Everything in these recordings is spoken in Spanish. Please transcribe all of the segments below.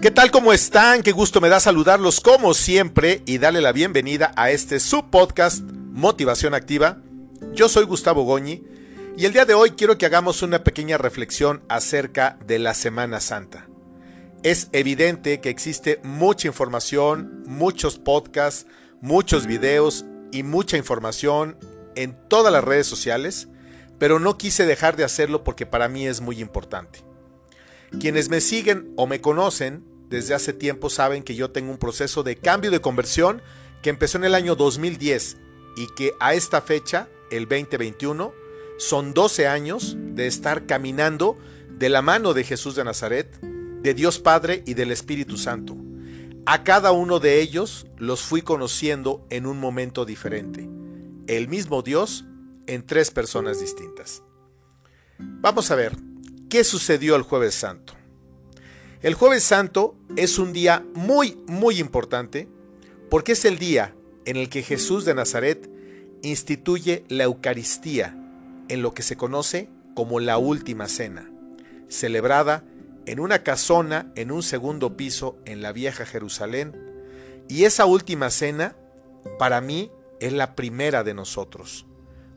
¿Qué tal? ¿Cómo están? Qué gusto me da saludarlos como siempre y darle la bienvenida a este subpodcast Motivación Activa. Yo soy Gustavo Goñi y el día de hoy quiero que hagamos una pequeña reflexión acerca de la Semana Santa. Es evidente que existe mucha información, muchos podcasts, muchos videos y mucha información en todas las redes sociales, pero no quise dejar de hacerlo porque para mí es muy importante. Quienes me siguen o me conocen desde hace tiempo saben que yo tengo un proceso de cambio de conversión que empezó en el año 2010 y que a esta fecha, el 2021, son 12 años de estar caminando de la mano de Jesús de Nazaret, de Dios Padre y del Espíritu Santo. A cada uno de ellos los fui conociendo en un momento diferente. El mismo Dios en tres personas distintas. Vamos a ver, ¿qué sucedió el jueves santo? El jueves santo es un día muy, muy importante porque es el día en el que Jesús de Nazaret instituye la Eucaristía en lo que se conoce como la Última Cena, celebrada en una casona en un segundo piso en la vieja Jerusalén. Y esa Última Cena, para mí, es la primera de nosotros.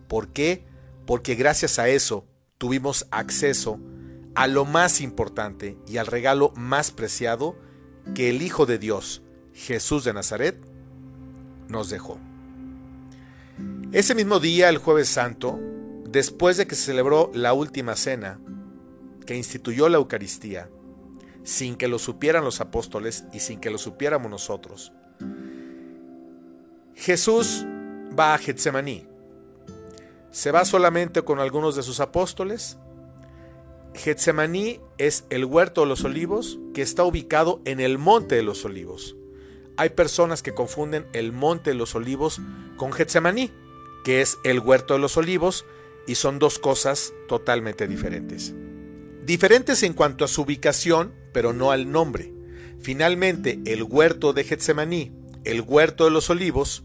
¿Por qué? Porque gracias a eso tuvimos acceso a lo más importante y al regalo más preciado que el Hijo de Dios, Jesús de Nazaret, nos dejó. Ese mismo día, el jueves santo, después de que se celebró la última cena, que instituyó la Eucaristía, sin que lo supieran los apóstoles y sin que lo supiéramos nosotros, Jesús va a Getsemaní. Se va solamente con algunos de sus apóstoles Getsemaní es el huerto de los olivos que está ubicado en el monte de los olivos. Hay personas que confunden el monte de los olivos con Getsemaní, que es el huerto de los olivos, y son dos cosas totalmente diferentes. Diferentes en cuanto a su ubicación, pero no al nombre. Finalmente, el huerto de Getsemaní, el huerto de los olivos,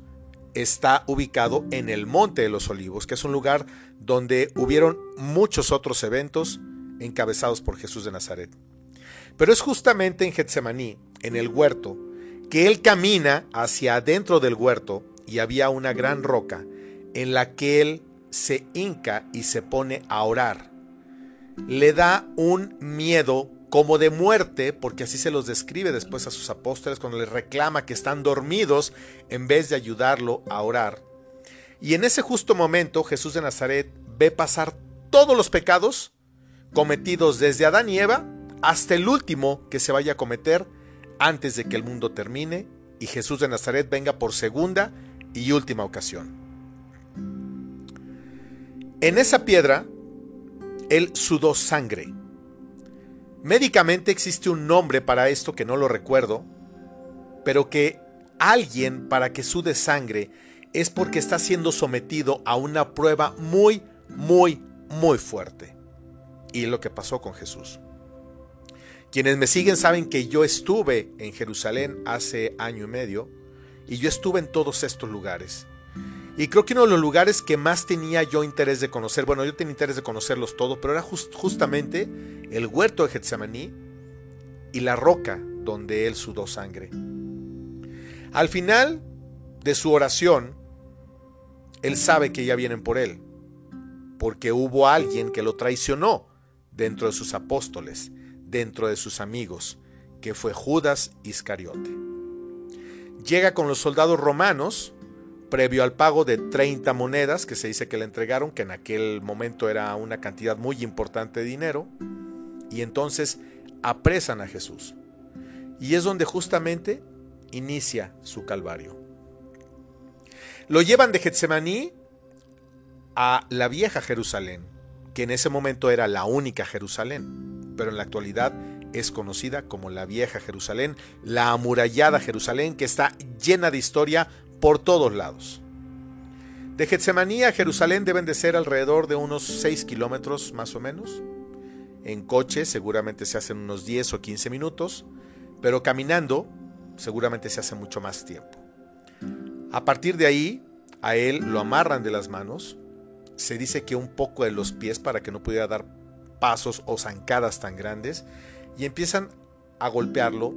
está ubicado en el Monte de los Olivos, que es un lugar donde hubieron muchos otros eventos encabezados por Jesús de Nazaret. Pero es justamente en Getsemaní, en el huerto, que él camina hacia adentro del huerto y había una gran roca en la que él se hinca y se pone a orar. Le da un miedo como de muerte, porque así se los describe después a sus apóstoles cuando les reclama que están dormidos en vez de ayudarlo a orar. Y en ese justo momento Jesús de Nazaret ve pasar todos los pecados cometidos desde Adán y Eva hasta el último que se vaya a cometer antes de que el mundo termine y Jesús de Nazaret venga por segunda y última ocasión. En esa piedra, él sudó sangre. Médicamente existe un nombre para esto que no lo recuerdo, pero que alguien para que sude sangre es porque está siendo sometido a una prueba muy, muy, muy fuerte y lo que pasó con Jesús. Quienes me siguen saben que yo estuve en Jerusalén hace año y medio y yo estuve en todos estos lugares. Y creo que uno de los lugares que más tenía yo interés de conocer, bueno, yo tenía interés de conocerlos todos, pero era justamente el huerto de Getsemaní y la roca donde él sudó sangre. Al final de su oración, él sabe que ya vienen por él, porque hubo alguien que lo traicionó dentro de sus apóstoles, dentro de sus amigos, que fue Judas Iscariote. Llega con los soldados romanos, previo al pago de 30 monedas que se dice que le entregaron, que en aquel momento era una cantidad muy importante de dinero, y entonces apresan a Jesús. Y es donde justamente inicia su calvario. Lo llevan de Getsemaní a la vieja Jerusalén, que en ese momento era la única Jerusalén, pero en la actualidad es conocida como la vieja Jerusalén, la amurallada Jerusalén que está llena de historia por todos lados. De Getsemaní a Jerusalén deben de ser alrededor de unos 6 kilómetros más o menos. En coche seguramente se hacen unos 10 o 15 minutos, pero caminando seguramente se hace mucho más tiempo. A partir de ahí, a él lo amarran de las manos, se dice que un poco de los pies para que no pudiera dar pasos o zancadas tan grandes y empiezan a golpearlo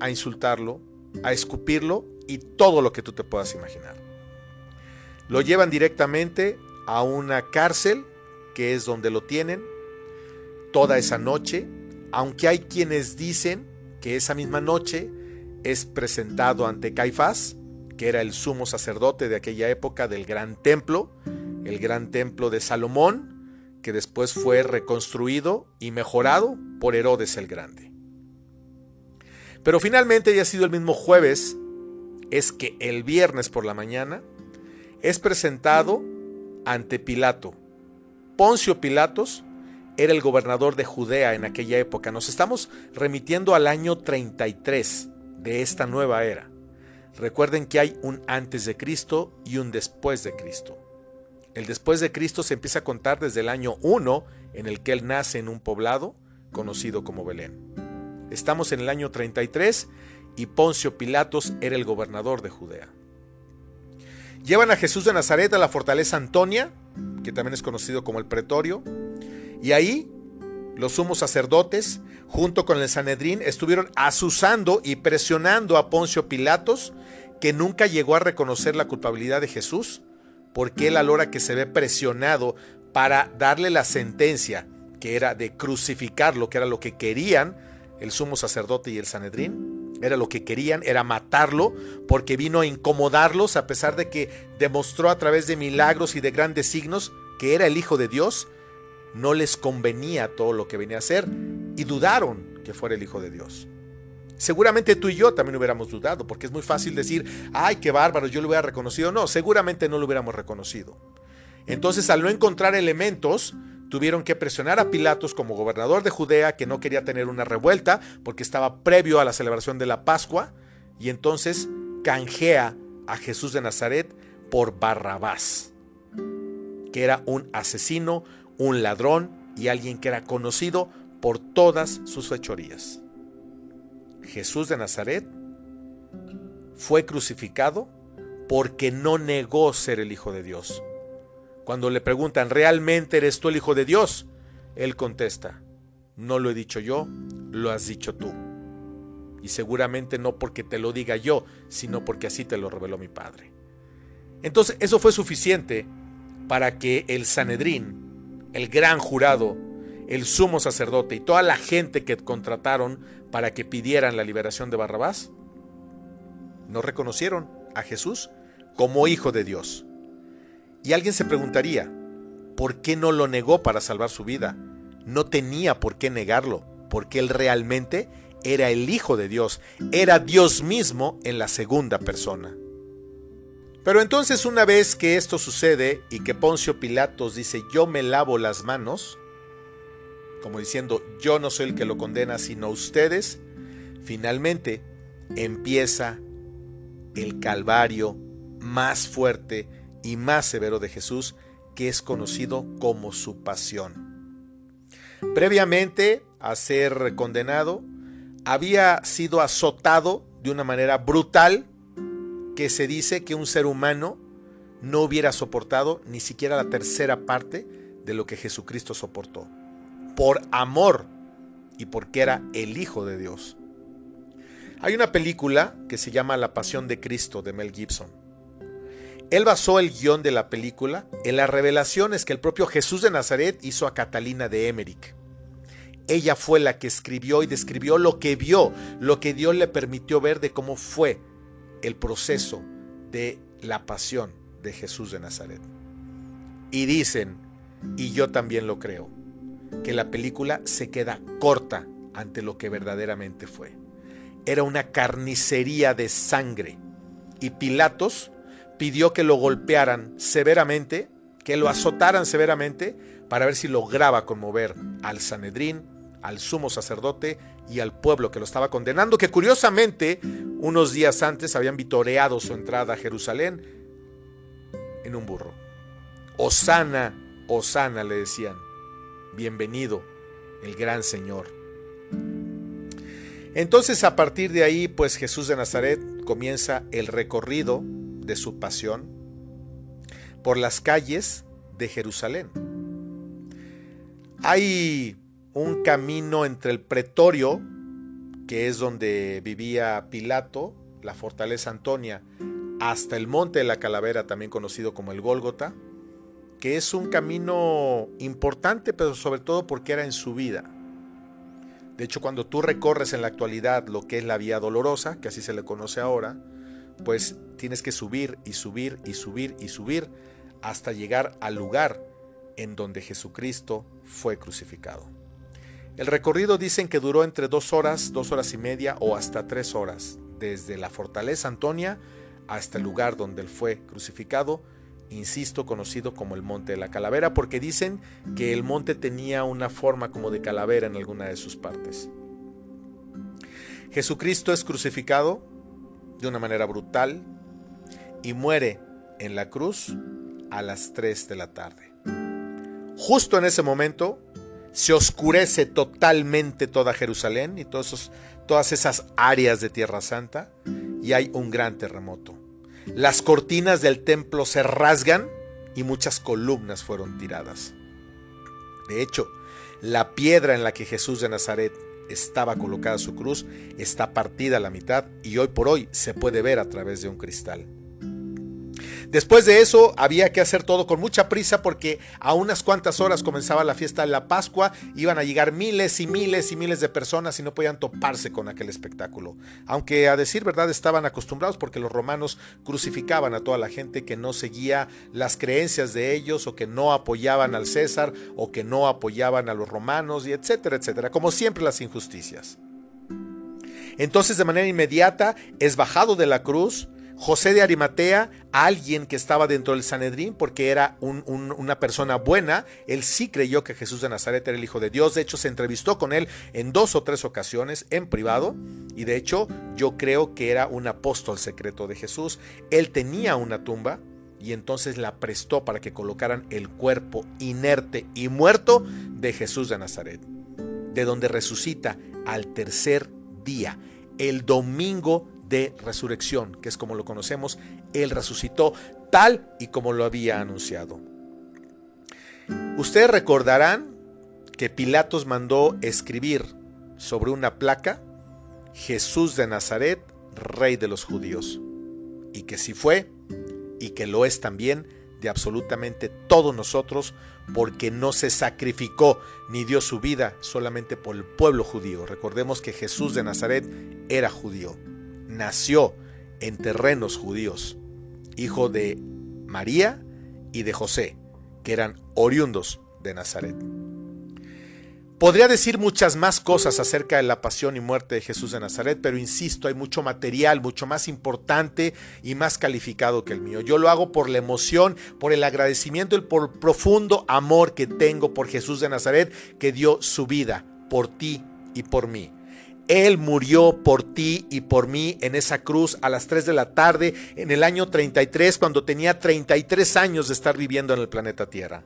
a insultarlo, a escupirlo y todo lo que tú te puedas imaginar. Lo llevan directamente a una cárcel, que es donde lo tienen, toda esa noche, aunque hay quienes dicen que esa misma noche es presentado ante Caifás, que era el sumo sacerdote de aquella época del gran templo, el gran templo de Salomón, que después fue reconstruido y mejorado por Herodes el Grande. Pero finalmente, ya ha sido el mismo jueves, es que el viernes por la mañana es presentado ante Pilato. Poncio Pilatos era el gobernador de Judea en aquella época. Nos estamos remitiendo al año 33 de esta nueva era. Recuerden que hay un antes de Cristo y un después de Cristo. El después de Cristo se empieza a contar desde el año 1 en el que él nace en un poblado conocido como Belén. Estamos en el año 33 y Poncio Pilatos era el gobernador de Judea. Llevan a Jesús de Nazaret a la fortaleza Antonia, que también es conocido como el pretorio, y ahí los sumos sacerdotes, junto con el Sanedrín, estuvieron asusando y presionando a Poncio Pilatos, que nunca llegó a reconocer la culpabilidad de Jesús, porque él a la hora que se ve presionado para darle la sentencia, que era de crucificarlo, que era lo que querían el sumo sacerdote y el Sanedrín, era lo que querían, era matarlo, porque vino a incomodarlos a pesar de que demostró a través de milagros y de grandes signos que era el Hijo de Dios, no les convenía todo lo que venía a hacer y dudaron que fuera el Hijo de Dios. Seguramente tú y yo también hubiéramos dudado, porque es muy fácil decir, ay, qué bárbaro, yo lo hubiera reconocido. No, seguramente no lo hubiéramos reconocido. Entonces, al no encontrar elementos, tuvieron que presionar a Pilatos como gobernador de Judea, que no quería tener una revuelta, porque estaba previo a la celebración de la Pascua, y entonces canjea a Jesús de Nazaret por Barrabás, que era un asesino, un ladrón y alguien que era conocido por todas sus fechorías. Jesús de Nazaret fue crucificado porque no negó ser el Hijo de Dios. Cuando le preguntan, ¿realmente eres tú el Hijo de Dios? Él contesta, no lo he dicho yo, lo has dicho tú. Y seguramente no porque te lo diga yo, sino porque así te lo reveló mi Padre. Entonces eso fue suficiente para que el Sanedrín, el gran jurado, el sumo sacerdote y toda la gente que contrataron para que pidieran la liberación de Barrabás, no reconocieron a Jesús como hijo de Dios. Y alguien se preguntaría, ¿por qué no lo negó para salvar su vida? No tenía por qué negarlo, porque él realmente era el Hijo de Dios, era Dios mismo en la segunda persona. Pero entonces una vez que esto sucede y que Poncio Pilatos dice yo me lavo las manos, como diciendo, yo no soy el que lo condena, sino ustedes, finalmente empieza el calvario más fuerte y más severo de Jesús, que es conocido como su pasión. Previamente a ser condenado, había sido azotado de una manera brutal que se dice que un ser humano no hubiera soportado ni siquiera la tercera parte de lo que Jesucristo soportó por amor y porque era el Hijo de Dios. Hay una película que se llama La Pasión de Cristo de Mel Gibson. Él basó el guion de la película en las revelaciones que el propio Jesús de Nazaret hizo a Catalina de Emmerich. Ella fue la que escribió y describió lo que vio, lo que Dios le permitió ver de cómo fue el proceso de la pasión de Jesús de Nazaret. Y dicen, y yo también lo creo, que la película se queda corta ante lo que verdaderamente fue. Era una carnicería de sangre y Pilatos pidió que lo golpearan severamente, que lo azotaran severamente para ver si lograba conmover al Sanedrín, al sumo sacerdote y al pueblo que lo estaba condenando, que curiosamente unos días antes habían vitoreado su entrada a Jerusalén en un burro. Osana, Osana le decían bienvenido, el gran Señor. Entonces a partir de ahí, pues Jesús de Nazaret comienza el recorrido de su pasión por las calles de Jerusalén. Hay un camino entre el pretorio, que es donde vivía Pilato, la fortaleza Antonia, hasta el monte de la calavera, también conocido como el Gólgota, que es un camino importante, pero sobre todo porque era en su vida. De hecho, cuando tú recorres en la actualidad lo que es la vía dolorosa, que así se le conoce ahora, pues tienes que subir y subir y subir y subir hasta llegar al lugar en donde Jesucristo fue crucificado. El recorrido dicen que duró entre dos horas, dos horas y media o hasta tres horas, desde la fortaleza Antonia hasta el lugar donde él fue crucificado, insisto, conocido como el Monte de la Calavera, porque dicen que el monte tenía una forma como de calavera en alguna de sus partes. Jesucristo es crucificado de una manera brutal y muere en la cruz a las 3 de la tarde. Justo en ese momento se oscurece totalmente toda Jerusalén y todas esas áreas de Tierra Santa y hay un gran terremoto. Las cortinas del templo se rasgan y muchas columnas fueron tiradas. De hecho, la piedra en la que Jesús de Nazaret estaba colocada su cruz está partida a la mitad y hoy por hoy se puede ver a través de un cristal. Después de eso había que hacer todo con mucha prisa porque a unas cuantas horas comenzaba la fiesta de la Pascua, iban a llegar miles y miles y miles de personas y no podían toparse con aquel espectáculo. Aunque a decir verdad estaban acostumbrados porque los romanos crucificaban a toda la gente que no seguía las creencias de ellos o que no apoyaban al César o que no apoyaban a los romanos y etcétera, etcétera, como siempre las injusticias. Entonces de manera inmediata es bajado de la cruz, José de Arimatea, alguien que estaba dentro del Sanedrín porque era una persona buena, él sí creyó que Jesús de Nazaret era el Hijo de Dios, de hecho se entrevistó con él en dos o tres ocasiones en privado y de hecho yo creo que era un apóstol secreto de Jesús, él tenía una tumba y entonces la prestó para que colocaran el cuerpo inerte y muerto de Jesús de Nazaret, de donde resucita al tercer día, el domingo de resurrección, que es como lo conocemos, Él resucitó tal y como lo había anunciado. Ustedes recordarán que Pilatos mandó escribir sobre una placa Jesús de Nazaret, rey de los judíos, y que si fue, y que lo es también de absolutamente todos nosotros, porque no se sacrificó ni dio su vida solamente por el pueblo judío. Recordemos que Jesús de Nazaret era judío nació en terrenos judíos, hijo de María y de José, que eran oriundos de Nazaret. Podría decir muchas más cosas acerca de la pasión y muerte de Jesús de Nazaret, pero insisto, hay mucho material, mucho más importante y más calificado que el mío. Yo lo hago por la emoción, por el agradecimiento y por el profundo amor que tengo por Jesús de Nazaret, que dio su vida por ti y por mí. Él murió por ti y por mí en esa cruz a las 3 de la tarde en el año 33 cuando tenía 33 años de estar viviendo en el planeta Tierra.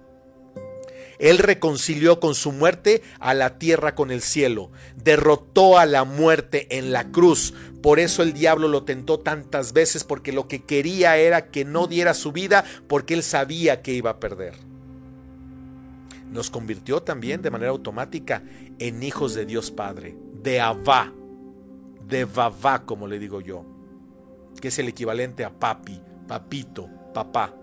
Él reconcilió con su muerte a la tierra con el cielo, derrotó a la muerte en la cruz. Por eso el diablo lo tentó tantas veces porque lo que quería era que no diera su vida porque él sabía que iba a perder. Nos convirtió también de manera automática en hijos de Dios Padre de Abba, de Vavá, como le digo yo, que es el equivalente a papi, papito, papá.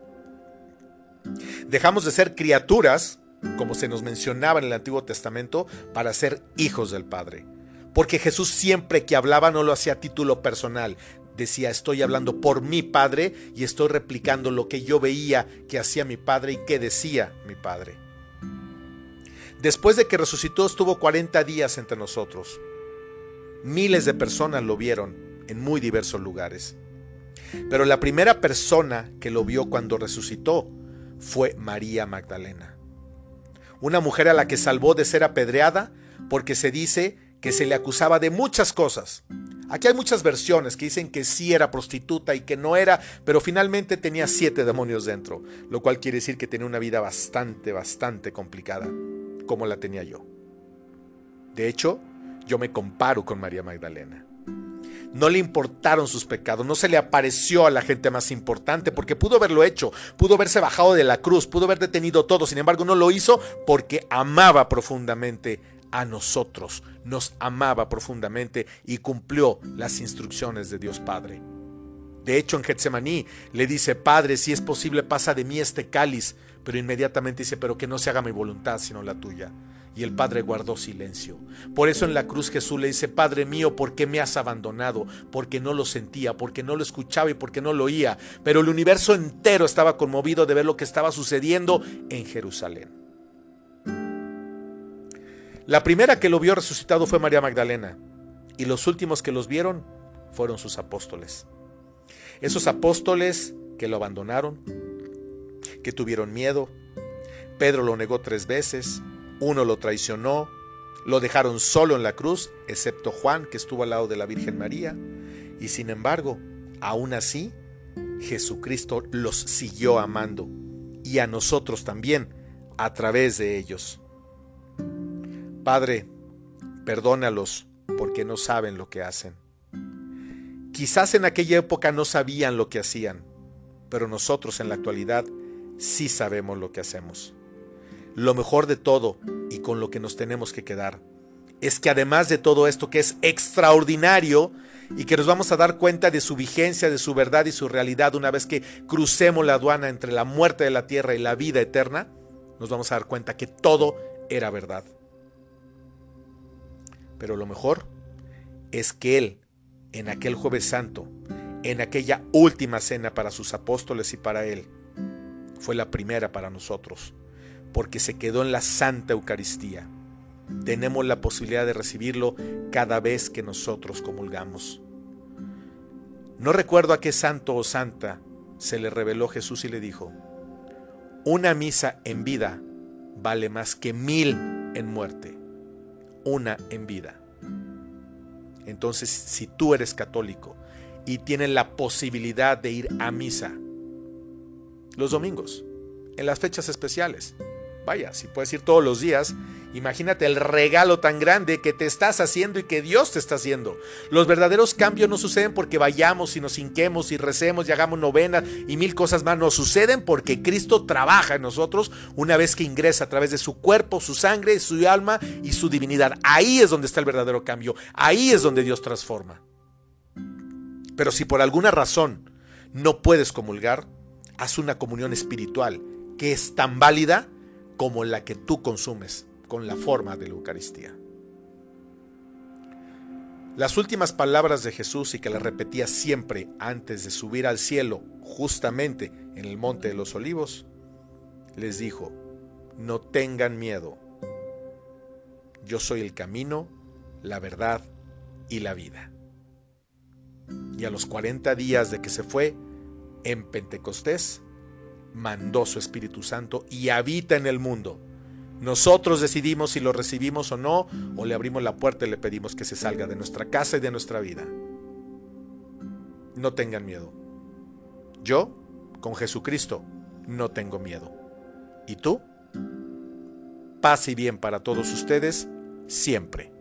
Dejamos de ser criaturas, como se nos mencionaba en el Antiguo Testamento, para ser hijos del Padre. Porque Jesús siempre que hablaba no lo hacía a título personal. Decía, estoy hablando por mi Padre y estoy replicando lo que yo veía que hacía mi Padre y que decía mi Padre. Después de que resucitó estuvo 40 días entre nosotros. Miles de personas lo vieron en muy diversos lugares. Pero la primera persona que lo vio cuando resucitó fue María Magdalena. Una mujer a la que salvó de ser apedreada porque se dice que se le acusaba de muchas cosas. Aquí hay muchas versiones que dicen que sí era prostituta y que no era, pero finalmente tenía siete demonios dentro, lo cual quiere decir que tenía una vida bastante, bastante complicada, como la tenía yo. De hecho, yo me comparo con María Magdalena. No le importaron sus pecados, no se le apareció a la gente más importante porque pudo haberlo hecho, pudo haberse bajado de la cruz, pudo haber detenido todo, sin embargo no lo hizo porque amaba profundamente a nosotros, nos amaba profundamente y cumplió las instrucciones de Dios Padre. De hecho, en Getsemaní le dice, Padre, si es posible, pasa de mí este cáliz, pero inmediatamente dice, pero que no se haga mi voluntad, sino la tuya. Y el Padre guardó silencio. Por eso en la cruz Jesús le dice, Padre mío, ¿por qué me has abandonado? Porque no lo sentía, porque no lo escuchaba y porque no lo oía. Pero el universo entero estaba conmovido de ver lo que estaba sucediendo en Jerusalén. La primera que lo vio resucitado fue María Magdalena, y los últimos que los vieron fueron sus apóstoles. Esos apóstoles que lo abandonaron, que tuvieron miedo, Pedro lo negó tres veces, uno lo traicionó, lo dejaron solo en la cruz, excepto Juan, que estuvo al lado de la Virgen María, y sin embargo, aún así, Jesucristo los siguió amando, y a nosotros también, a través de ellos. Padre, perdónalos porque no saben lo que hacen. Quizás en aquella época no sabían lo que hacían, pero nosotros en la actualidad sí sabemos lo que hacemos. Lo mejor de todo, y con lo que nos tenemos que quedar, es que además de todo esto que es extraordinario y que nos vamos a dar cuenta de su vigencia, de su verdad y su realidad una vez que crucemos la aduana entre la muerte de la tierra y la vida eterna, nos vamos a dar cuenta que todo era verdad. Pero lo mejor es que Él, en aquel jueves santo, en aquella última cena para sus apóstoles y para Él, fue la primera para nosotros, porque se quedó en la Santa Eucaristía. Tenemos la posibilidad de recibirlo cada vez que nosotros comulgamos. No recuerdo a qué santo o santa se le reveló Jesús y le dijo, una misa en vida vale más que mil en muerte una en vida. Entonces, si tú eres católico y tienes la posibilidad de ir a misa los domingos, en las fechas especiales, vaya, si puedes ir todos los días, Imagínate el regalo tan grande que te estás haciendo y que Dios te está haciendo. Los verdaderos cambios no suceden porque vayamos y nos hinquemos y recemos y hagamos novenas y mil cosas más. No suceden porque Cristo trabaja en nosotros una vez que ingresa a través de su cuerpo, su sangre, su alma y su divinidad. Ahí es donde está el verdadero cambio. Ahí es donde Dios transforma. Pero si por alguna razón no puedes comulgar, haz una comunión espiritual que es tan válida como la que tú consumes con la forma de la Eucaristía. Las últimas palabras de Jesús y que las repetía siempre antes de subir al cielo, justamente en el monte de los olivos, les dijo, no tengan miedo, yo soy el camino, la verdad y la vida. Y a los 40 días de que se fue, en Pentecostés, mandó su Espíritu Santo y habita en el mundo nosotros decidimos si lo recibimos o no, o le abrimos la puerta y le pedimos que se salga de nuestra casa y de nuestra vida. No tengan miedo. Yo, con Jesucristo, no tengo miedo. ¿Y tú? Paz y bien para todos ustedes, siempre.